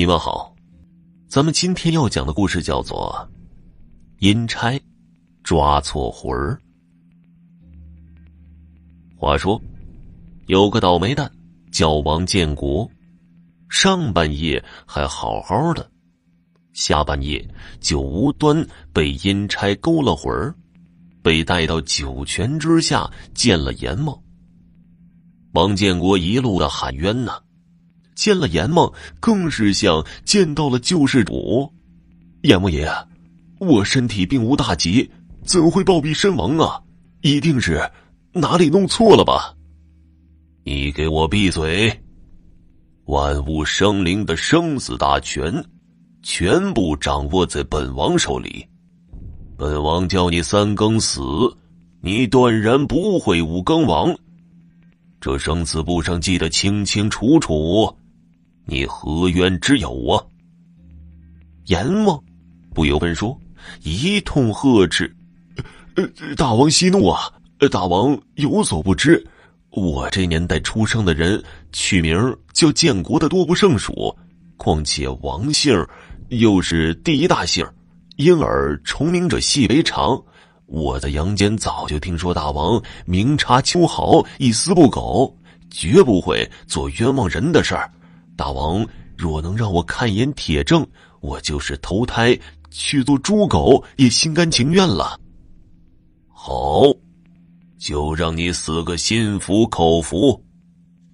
你们好，咱们今天要讲的故事叫做《阴差抓错魂儿》。话说，有个倒霉蛋叫王建国，上半夜还好好的，下半夜就无端被阴差勾了魂儿，被带到九泉之下见了阎王。王建国一路的喊冤呐。见了阎王，更是像见到了救世主。阎王爷，我身体并无大疾，怎会暴毙身亡啊？一定是哪里弄错了吧？你给我闭嘴！万物生灵的生死大权，全部掌握在本王手里。本王叫你三更死，你断然不会五更亡。这生死簿上记得清清楚楚。你何冤之有啊？阎王不由分说，一通呵斥：“，大王息怒啊！大王有所不知，我这年代出生的人取名叫建国的多不胜数，况且王姓又是第一大姓，因而重名者细为长。我在阳间早就听说大王明察秋毫，一丝不苟，绝不会做冤枉人的事儿。”大王若能让我看一眼铁证，我就是投胎去做猪狗也心甘情愿了。好，就让你死个心服口服。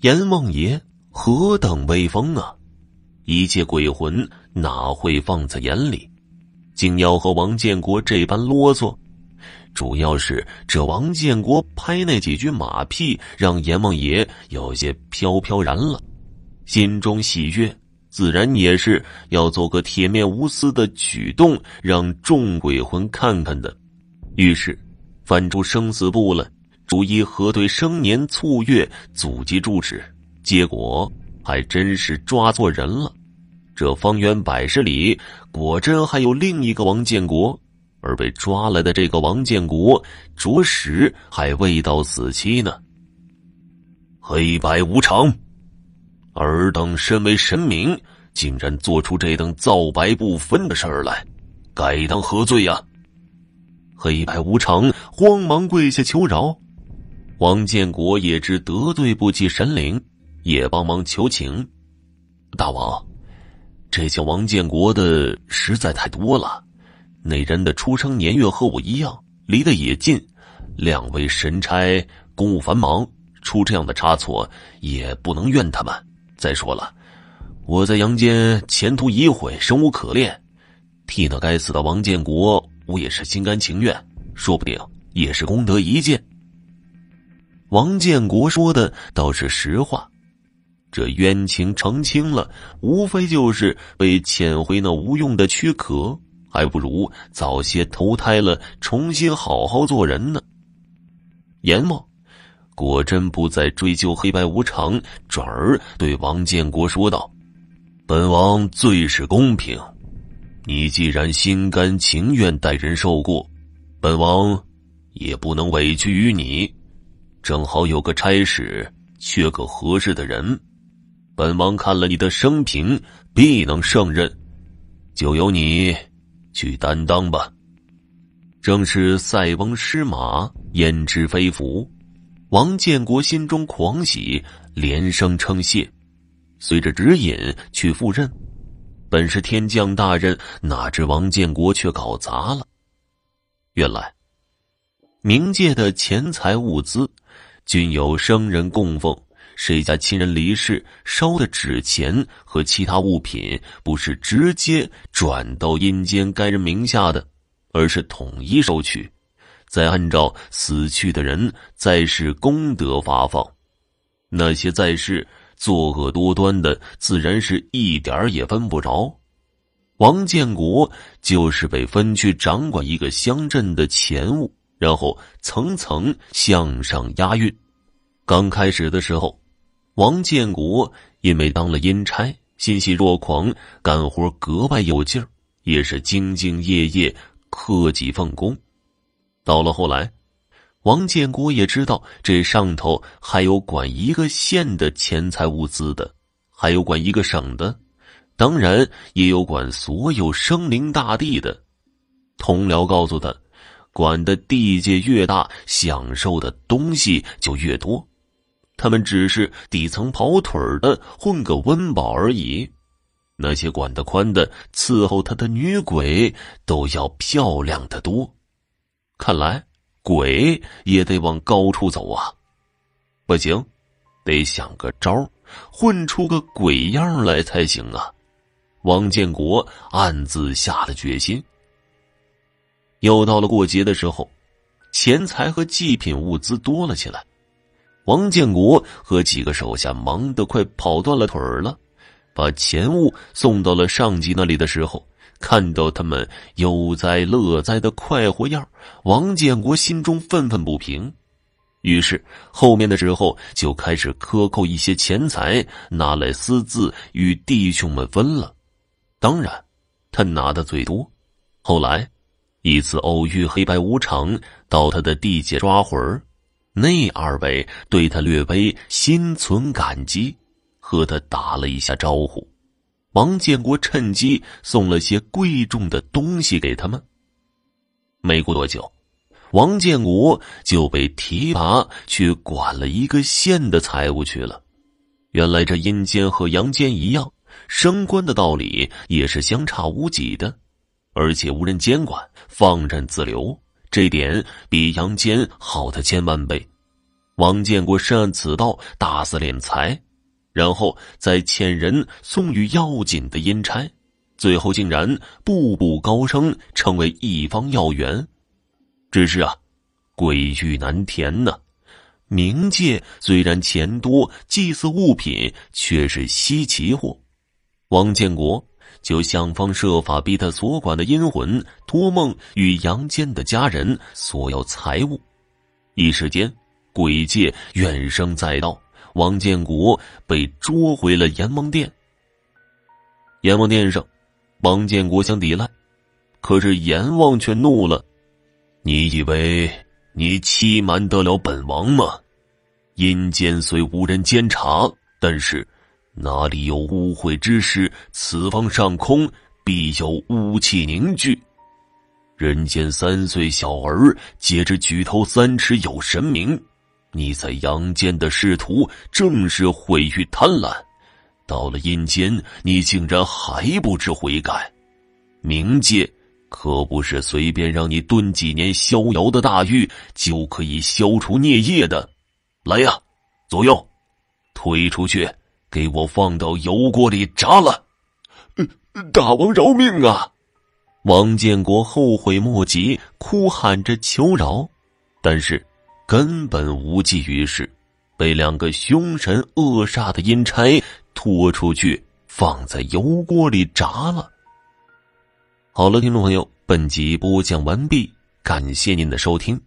阎王爷何等威风啊！一切鬼魂哪会放在眼里？竟要和王建国这般啰嗦，主要是这王建国拍那几句马屁，让阎王爷有些飘飘然了。心中喜悦，自然也是要做个铁面无私的举动，让众鬼魂看看的。于是，翻出生死簿了，逐一核对生年卒月、祖籍住址。结果还真是抓错人了。这方圆百十里，果真还有另一个王建国，而被抓来的这个王建国，着实还未到死期呢。黑白无常。尔等身为神明，竟然做出这等皂白不分的事儿来，该当何罪呀？黑白无常慌忙跪下求饶。王建国也知得罪不起神灵，也帮忙求情。大王，这些王建国的实在太多了，那人的出生年月和我一样，离得也近。两位神差公务繁忙，出这样的差错，也不能怨他们。再说了，我在阳间前途已毁，生无可恋，替那该死的王建国，我也是心甘情愿，说不定也是功德一件。王建国说的倒是实话，这冤情澄清了，无非就是被遣回那无用的躯壳，还不如早些投胎了，重新好好做人呢。阎王。果真不再追究黑白无常，转而对王建国说道：“本王最是公平，你既然心甘情愿带人受过，本王也不能委屈于你。正好有个差事，缺个合适的人，本王看了你的生平，必能胜任，就由你去担当吧。”正是塞翁失马，焉知非福。王建国心中狂喜，连声称谢，随着指引去赴任。本是天降大任，哪知王建国却搞砸了。原来，冥界的钱财物资，均有生人供奉。谁家亲人离世，烧的纸钱和其他物品，不是直接转到阴间该人名下的，而是统一收取。再按照死去的人在世功德发放，那些在世作恶多端的，自然是一点儿也分不着。王建国就是被分去掌管一个乡镇的钱物，然后层层向上押运。刚开始的时候，王建国因为当了阴差，欣喜若狂，干活格外有劲儿，也是兢兢业业、克己奉公。到了后来，王建国也知道这上头还有管一个县的钱财物资的，还有管一个省的，当然也有管所有生灵大地的。同僚告诉他，管的地界越大，享受的东西就越多。他们只是底层跑腿的，混个温饱而已。那些管得宽的，伺候他的女鬼都要漂亮的多。看来鬼也得往高处走啊！不行，得想个招混出个鬼样来才行啊！王建国暗自下了决心。又到了过节的时候，钱财和祭品物资多了起来。王建国和几个手下忙得快跑断了腿儿了，把钱物送到了上级那里的时候，看到他们悠哉乐哉的快活样，王建国心中愤愤不平。于是后面的时候就开始克扣一些钱财，拿来私自与弟兄们分了。当然，他拿的最多。后来，一次偶遇黑白无常到他的地界抓魂儿。那二位对他略微心存感激，和他打了一下招呼。王建国趁机送了些贵重的东西给他们。没过多久，王建国就被提拔去管了一个县的财务去了。原来这阴间和阳间一样，升官的道理也是相差无几的，而且无人监管，放任自流。这点比阳间好的千万倍。王建国深谙此道，大肆敛财，然后再遣人送与要紧的阴差，最后竟然步步高升，成为一方要员。只是啊，鬼域难填呐。冥界虽然钱多，祭祀物品却是稀奇货。王建国就想方设法逼他所管的阴魂托梦与阳间的家人索要财物，一时间。鬼界怨声载道，王建国被捉回了阎王殿。阎王殿上，王建国想抵赖，可是阎王却怒了：“你以为你欺瞒得了本王吗？阴间虽无人监察，但是哪里有污秽之事？此方上空必有污气凝聚。人间三岁小儿，皆知举头三尺有神明。”你在阳间的仕途正是毁于贪婪，到了阴间，你竟然还不知悔改。冥界可不是随便让你蹲几年逍遥的大狱就可以消除孽业的。来呀，左右，推出去，给我放到油锅里炸了！大王饶命啊！王建国后悔莫及，哭喊着求饶，但是。根本无济于事，被两个凶神恶煞的阴差拖出去，放在油锅里炸了。好了，听众朋友，本集播讲完毕，感谢您的收听。